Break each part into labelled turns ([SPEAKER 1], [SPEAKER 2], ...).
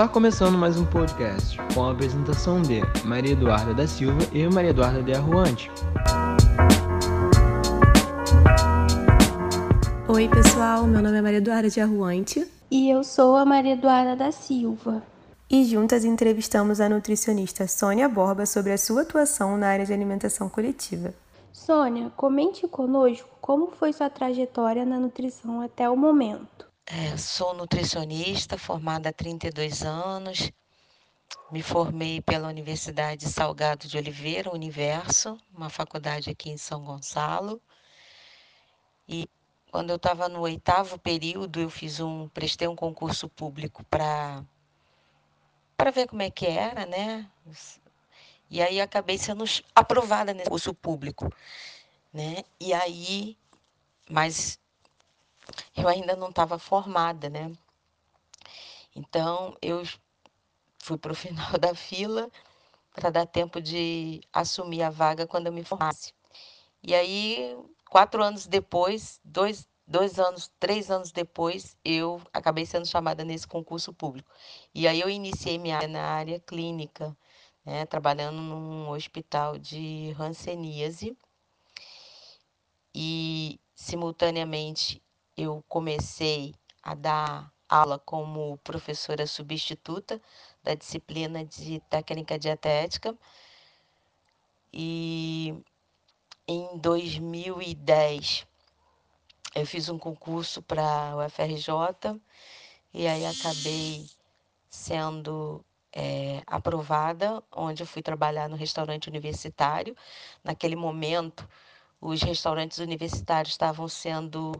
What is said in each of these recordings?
[SPEAKER 1] Está começando mais um podcast com a apresentação de Maria Eduarda da Silva e Maria Eduarda de Arruante.
[SPEAKER 2] Oi, pessoal, meu nome é Maria Eduarda de Arruante.
[SPEAKER 3] E eu sou a Maria Eduarda da Silva.
[SPEAKER 2] E juntas entrevistamos a nutricionista Sônia Borba sobre a sua atuação na área de alimentação coletiva.
[SPEAKER 3] Sônia, comente conosco como foi sua trajetória na nutrição até o momento.
[SPEAKER 4] É, sou nutricionista, formada há 32 anos. Me formei pela Universidade Salgado de Oliveira, Universo, uma faculdade aqui em São Gonçalo. E quando eu estava no oitavo período, eu fiz um, prestei um concurso público para para ver como é que era, né? E aí acabei sendo aprovada nesse concurso público, né? E aí, mas eu ainda não estava formada, né? Então eu fui para o final da fila para dar tempo de assumir a vaga quando eu me formasse. E aí, quatro anos depois, dois, dois anos, três anos depois, eu acabei sendo chamada nesse concurso público. E aí eu iniciei minha área na área clínica, né, trabalhando num hospital de hanseníase. E simultaneamente eu comecei a dar aula como professora substituta da disciplina de técnica dietética. E em 2010 eu fiz um concurso para o FRJ e aí acabei sendo é, aprovada, onde eu fui trabalhar no restaurante universitário. Naquele momento, os restaurantes universitários estavam sendo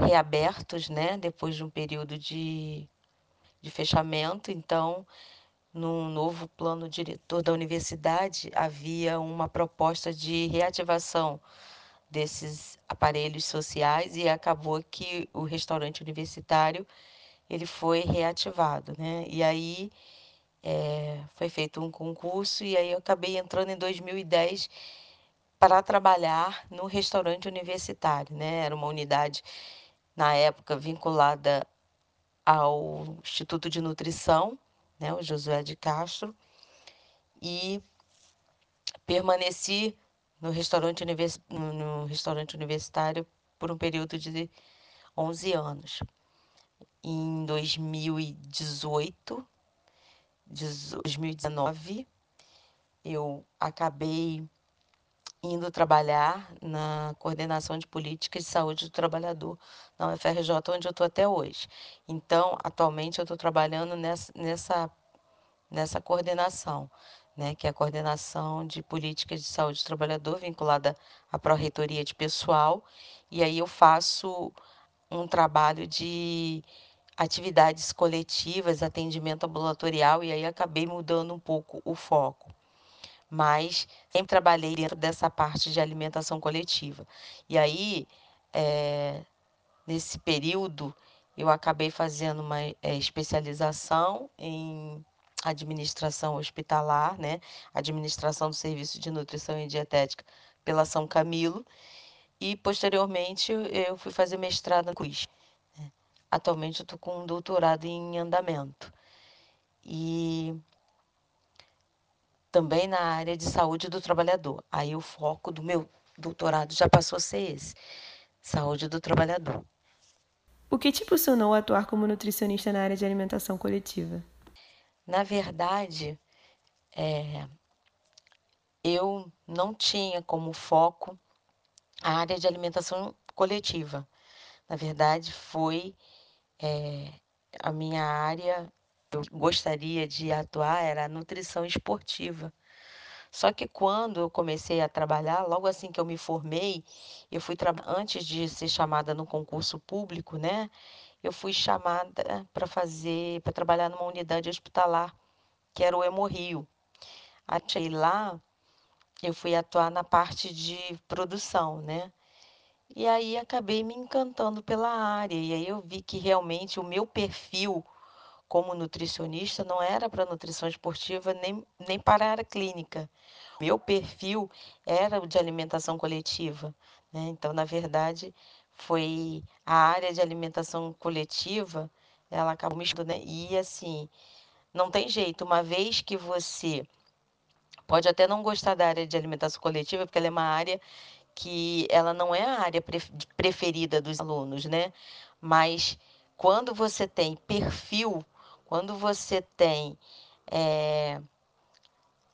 [SPEAKER 4] reabertos, né, depois de um período de, de fechamento. Então, no novo plano diretor da universidade, havia uma proposta de reativação desses aparelhos sociais e acabou que o restaurante universitário ele foi reativado, né? E aí é, foi feito um concurso e aí eu acabei entrando em 2010 para trabalhar no restaurante universitário, né? Era uma unidade na época vinculada ao Instituto de Nutrição, né, o Josué de Castro, e permaneci no restaurante, univers... no restaurante universitário por um período de 11 anos. Em 2018, 2019, eu acabei indo trabalhar na coordenação de políticas de saúde do trabalhador na UFRJ, onde eu estou até hoje. Então, atualmente, eu estou trabalhando nessa, nessa, nessa coordenação, né, que é a coordenação de políticas de saúde do trabalhador vinculada à pró-reitoria de pessoal, e aí eu faço um trabalho de atividades coletivas, atendimento ambulatorial, e aí acabei mudando um pouco o foco mas sempre trabalhei dentro dessa parte de alimentação coletiva. E aí, é, nesse período, eu acabei fazendo uma é, especialização em administração hospitalar, né? Administração do Serviço de Nutrição e Dietética pela São Camilo. E, posteriormente, eu fui fazer mestrado na CUIS. Né? Atualmente, eu estou com um doutorado em andamento. E também na área de saúde do trabalhador. Aí o foco do meu doutorado já passou a ser esse: saúde do trabalhador.
[SPEAKER 2] O que te impulsionou a atuar como nutricionista na área de alimentação coletiva?
[SPEAKER 4] Na verdade, é, eu não tinha como foco a área de alimentação coletiva. Na verdade, foi é, a minha área eu gostaria de atuar era nutrição esportiva. Só que quando eu comecei a trabalhar, logo assim que eu me formei, eu fui antes de ser chamada no concurso público, né? Eu fui chamada para fazer, para trabalhar numa unidade hospitalar, que era o Hemorrio. Achei lá, eu fui atuar na parte de produção, né? E aí acabei me encantando pela área. E aí eu vi que realmente o meu perfil como nutricionista não era para nutrição esportiva nem, nem para a área clínica. Meu perfil era o de alimentação coletiva. Né? Então, na verdade, foi a área de alimentação coletiva, ela acabou me estudando. Né? E assim, não tem jeito, uma vez que você pode até não gostar da área de alimentação coletiva, porque ela é uma área que ela não é a área preferida dos alunos, né? Mas quando você tem perfil, quando você tem é,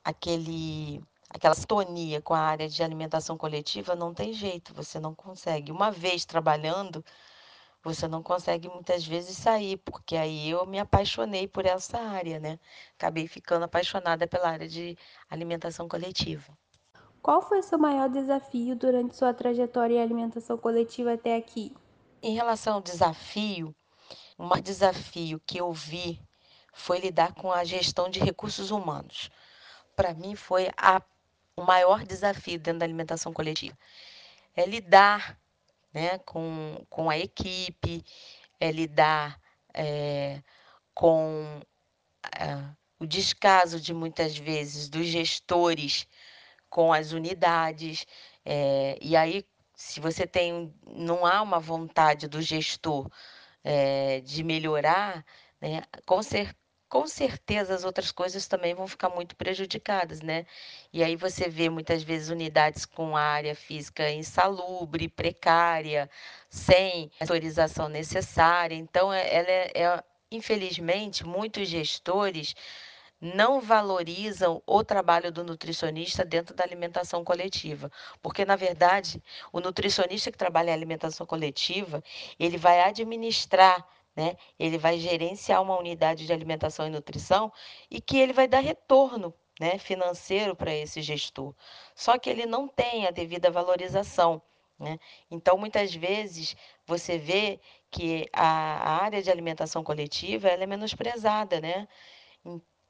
[SPEAKER 4] aquele aquela sintonia com a área de alimentação coletiva, não tem jeito, você não consegue. Uma vez trabalhando, você não consegue muitas vezes sair, porque aí eu me apaixonei por essa área, né? Acabei ficando apaixonada pela área de alimentação coletiva.
[SPEAKER 3] Qual foi o seu maior desafio durante sua trajetória em alimentação coletiva até aqui?
[SPEAKER 4] Em relação ao desafio, o maior desafio que eu vi foi lidar com a gestão de recursos humanos. Para mim foi a, o maior desafio dentro da alimentação coletiva. É lidar né, com, com a equipe, é lidar é, com é, o descaso de muitas vezes dos gestores com as unidades. É, e aí, se você tem, não há uma vontade do gestor é, de melhorar, né, com certeza com certeza as outras coisas também vão ficar muito prejudicadas, né? E aí você vê muitas vezes unidades com área física insalubre, precária, sem autorização necessária. Então, é, ela é, é infelizmente, muitos gestores não valorizam o trabalho do nutricionista dentro da alimentação coletiva, porque na verdade, o nutricionista que trabalha em alimentação coletiva, ele vai administrar né? Ele vai gerenciar uma unidade de alimentação e nutrição e que ele vai dar retorno né, financeiro para esse gestor. Só que ele não tem a devida valorização. Né? Então, muitas vezes, você vê que a, área de alimentação coletiva ela é menosprezada. Né?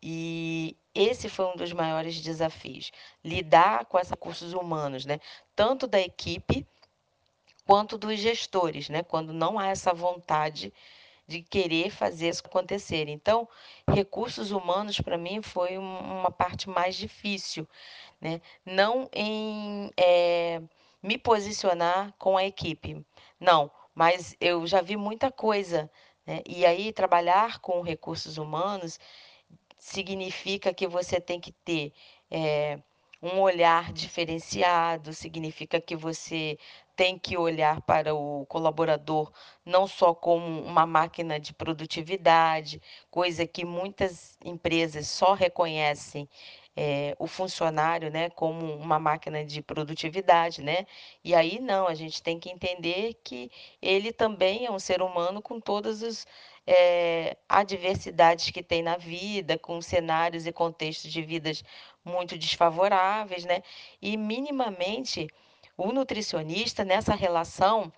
[SPEAKER 4] E esse foi um dos maiores desafios, lidar com esses recursos humanos, né? tanto da equipe quanto dos gestores, né? quando não há essa vontade de querer fazer isso acontecer. Então, recursos humanos para mim foi uma parte mais difícil, né? Não em é, me posicionar com a equipe, não, mas eu já vi muita coisa, né? E aí trabalhar com recursos humanos significa que você tem que ter é, um olhar diferenciado, significa que você tem que olhar para o colaborador não só como uma máquina de produtividade, coisa que muitas empresas só reconhecem é, o funcionário né, como uma máquina de produtividade, né? E aí não, a gente tem que entender que ele também é um ser humano com todas as é, adversidades que tem na vida, com cenários e contextos de vidas muito desfavoráveis, né? E minimamente o nutricionista, nessa relação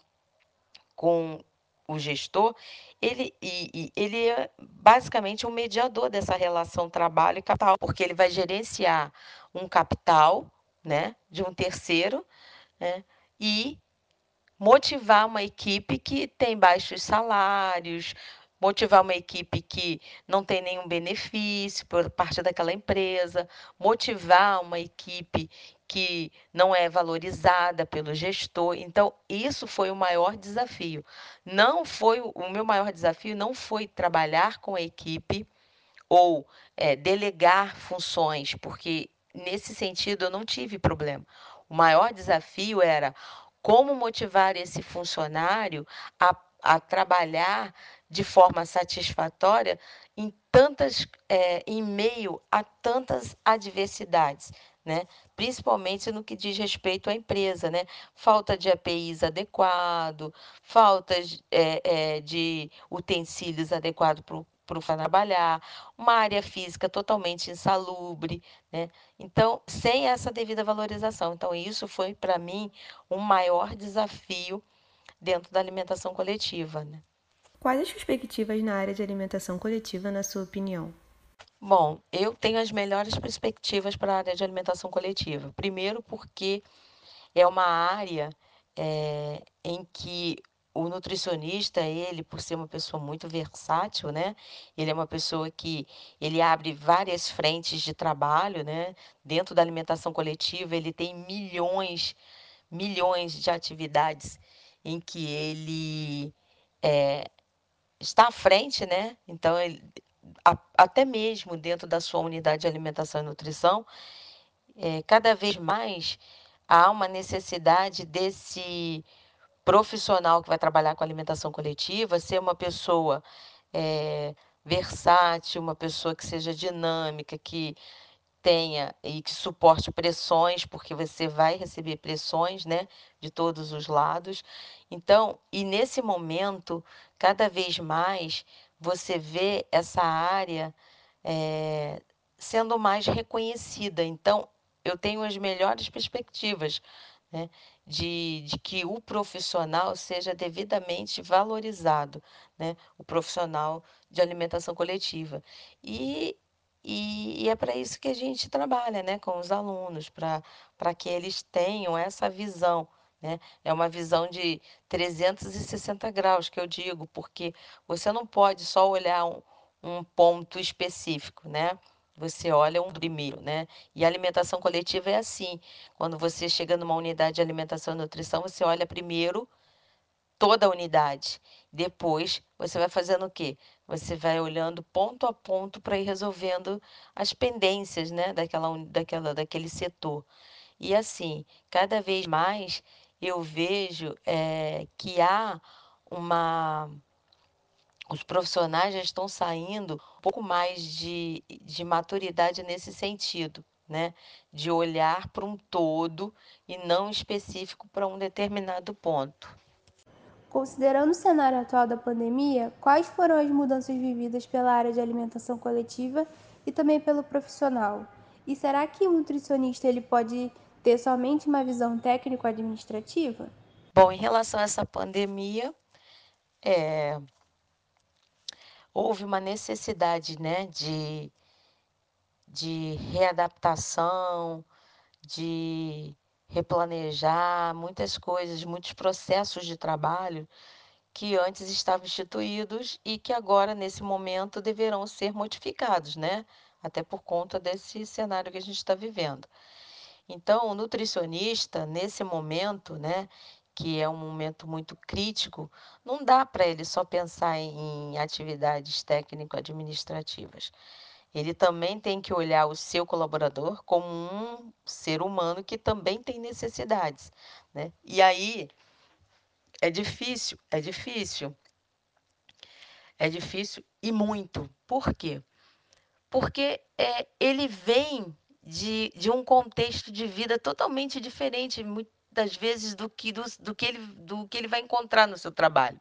[SPEAKER 4] com o gestor, ele, e, e, ele é basicamente um mediador dessa relação trabalho e capital, porque ele vai gerenciar um capital né, de um terceiro né, e motivar uma equipe que tem baixos salários, motivar uma equipe que não tem nenhum benefício por parte daquela empresa, motivar uma equipe que não é valorizada pelo gestor. Então, isso foi o maior desafio. Não foi o meu maior desafio não foi trabalhar com a equipe ou é, delegar funções, porque nesse sentido eu não tive problema. O maior desafio era como motivar esse funcionário a, a trabalhar de forma satisfatória em tantas, é, em meio a tantas adversidades, né? Principalmente no que diz respeito à empresa, né? Falta de APIs adequado, falta é, é, de utensílios adequados para o trabalhar, uma área física totalmente insalubre, né? Então, sem essa devida valorização. Então, isso foi para mim um maior desafio dentro da alimentação coletiva, né?
[SPEAKER 2] Quais as perspectivas na área de alimentação coletiva, na sua opinião?
[SPEAKER 4] Bom, eu tenho as melhores perspectivas para a área de alimentação coletiva. Primeiro, porque é uma área é, em que o nutricionista, ele, por ser uma pessoa muito versátil, né? Ele é uma pessoa que ele abre várias frentes de trabalho, né? Dentro da alimentação coletiva, ele tem milhões, milhões de atividades em que ele é, está à frente, né? Então, ele, a, até mesmo dentro da sua unidade de alimentação e nutrição, é, cada vez mais há uma necessidade desse profissional que vai trabalhar com alimentação coletiva ser uma pessoa é, versátil, uma pessoa que seja dinâmica, que tenha e que suporte pressões, porque você vai receber pressões, né, de todos os lados. Então, e nesse momento, cada vez mais você vê essa área é, sendo mais reconhecida. Então, eu tenho as melhores perspectivas né, de, de que o profissional seja devidamente valorizado, né, o profissional de alimentação coletiva. E, e, e é para isso que a gente trabalha né, com os alunos, para que eles tenham essa visão. Né? É uma visão de 360 graus, que eu digo, porque você não pode só olhar um, um ponto específico, né? Você olha um primeiro, né? E a alimentação coletiva é assim. Quando você chega numa unidade de alimentação e nutrição, você olha primeiro toda a unidade. Depois, você vai fazendo o quê? Você vai olhando ponto a ponto para ir resolvendo as pendências, né, daquela, daquela, daquele setor. E assim, cada vez mais eu vejo é, que há uma os profissionais já estão saindo um pouco mais de, de maturidade nesse sentido, né? De olhar para um todo e não específico para um determinado ponto.
[SPEAKER 3] Considerando o cenário atual da pandemia, quais foram as mudanças vividas pela área de alimentação coletiva e também pelo profissional? E será que o nutricionista ele pode ter somente uma visão técnico-administrativa?
[SPEAKER 4] Bom, em relação a essa pandemia, é, houve uma necessidade né, de, de readaptação, de replanejar muitas coisas, muitos processos de trabalho que antes estavam instituídos e que agora, nesse momento, deverão ser modificados, né? Até por conta desse cenário que a gente está vivendo. Então, o nutricionista, nesse momento, né, que é um momento muito crítico, não dá para ele só pensar em, atividades técnico-administrativas. Ele também tem que olhar o seu colaborador como um ser humano que também tem necessidades, né? E aí é difícil, é difícil. É difícil e muito. Por quê? Porque é, ele vem de, de um contexto de vida totalmente diferente, muitas vezes, do que, do, do, que ele, do que ele vai encontrar no seu trabalho.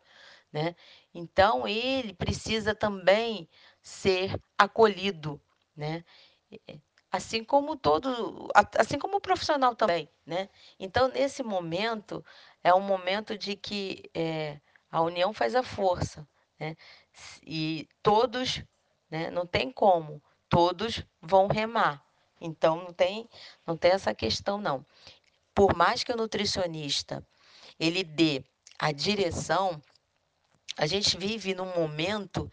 [SPEAKER 4] Né? Então, ele precisa também ser acolhido, né? Assim como todo, assim como o profissional também, né? Então, nesse momento, é um momento de que é, a união faz a força, né? E todos, né? Não tem como, todos vão remar. Então, não tem, não tem essa questão, não. Por mais que o nutricionista ele dê a direção, a gente vive num momento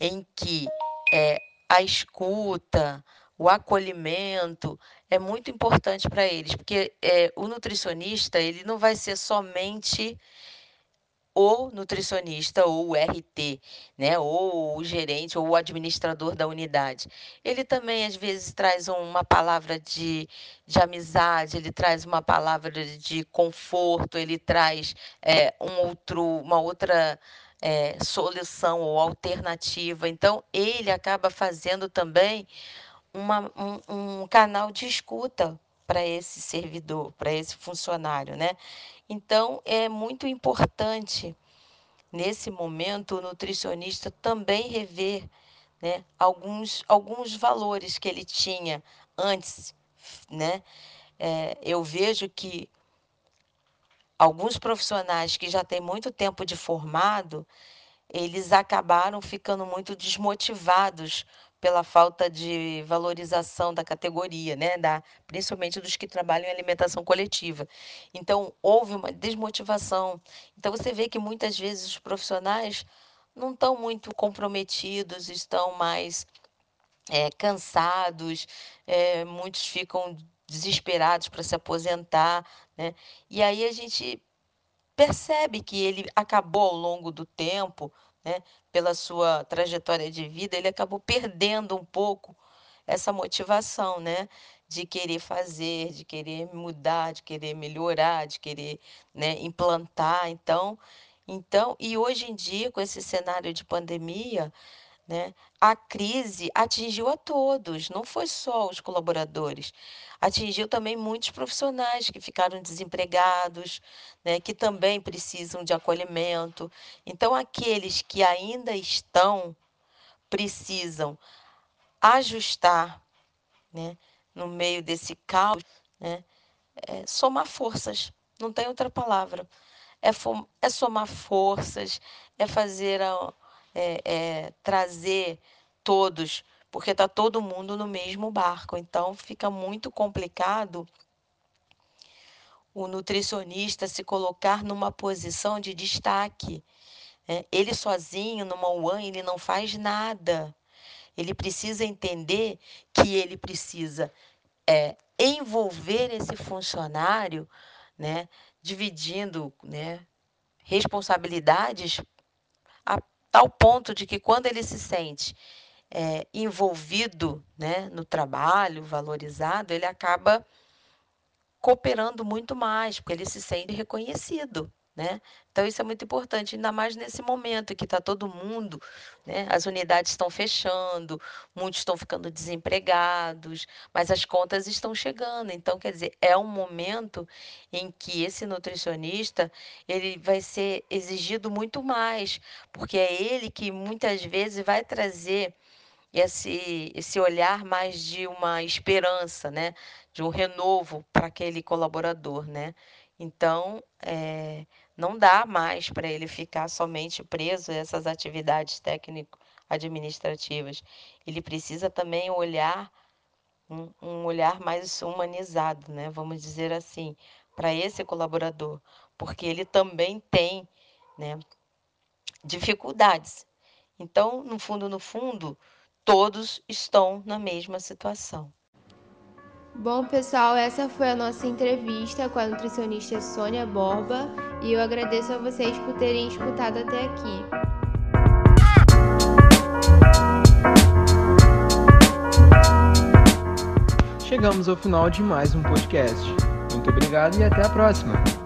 [SPEAKER 4] em que é, a escuta, o acolhimento é muito importante para eles, porque é, o nutricionista ele não vai ser somente o nutricionista ou o RT, né, ou o gerente ou o administrador da unidade. Ele também às vezes traz uma palavra de, de amizade, ele traz uma palavra de conforto, ele traz é, um outro, uma outra é, solução ou alternativa. Então, ele acaba fazendo também uma, um, um canal de escuta para esse servidor, para esse funcionário, né? Então, é muito importante, nesse momento, o nutricionista também rever né, alguns, alguns valores que ele tinha antes, né? É, eu vejo que alguns profissionais que já têm muito tempo de formado, eles acabaram ficando muito desmotivados pela falta de valorização da categoria, né, da, principalmente dos que trabalham em alimentação coletiva. Então, houve uma desmotivação. Então, você vê que muitas vezes os profissionais não estão muito comprometidos, estão mais é, cansados, é, muitos ficam desesperados para se aposentar, né? E aí a gente percebe que ele acabou ao longo do tempo, né, pela sua trajetória de vida, ele acabou perdendo um pouco essa motivação, né? De querer fazer, de querer mudar, de querer melhorar, de querer né, implantar. Então, então, e hoje em dia, com esse cenário de pandemia, né, a crise atingiu a todos, não foi só os colaboradores, atingiu também muitos profissionais que ficaram desempregados, né, que também precisam de acolhimento. Então, aqueles que ainda estão precisam ajustar, né, no meio desse caos, né, é somar forças, não tem outra palavra. É, é somar forças, é fazer, a, é, é trazer todos, porque está todo mundo no mesmo barco. Então fica muito complicado o nutricionista se colocar numa posição de destaque. Né? Ele sozinho, numa UAN, ele não faz nada. Ele precisa entender que ele precisa é, envolver esse funcionário, né, dividindo né, responsabilidades tal ponto de que quando ele se sente é, envolvido né, no trabalho, valorizado, ele acaba cooperando muito mais, porque ele se sente reconhecido. Né? Então, isso é muito importante, ainda mais nesse momento que está todo mundo, né? as unidades estão fechando, muitos estão ficando desempregados, mas as contas estão chegando. Então, quer dizer, é um momento em que esse nutricionista ele vai ser exigido muito mais, porque é ele que muitas vezes vai trazer esse, esse olhar mais de uma esperança, né? de um renovo para aquele colaborador. Né? Então, é, não dá mais para ele ficar somente preso a essas atividades técnico-administrativas. Ele precisa também olhar um, um olhar mais humanizado, né? vamos dizer assim, para esse colaborador, porque ele também tem né, dificuldades. Então, no fundo, no fundo, todos estão na mesma situação.
[SPEAKER 3] Bom, pessoal, essa foi a nossa entrevista com a nutricionista Sônia Borba e eu agradeço a vocês por terem escutado até aqui.
[SPEAKER 1] Chegamos ao final de mais um podcast. Muito obrigado e até a próxima!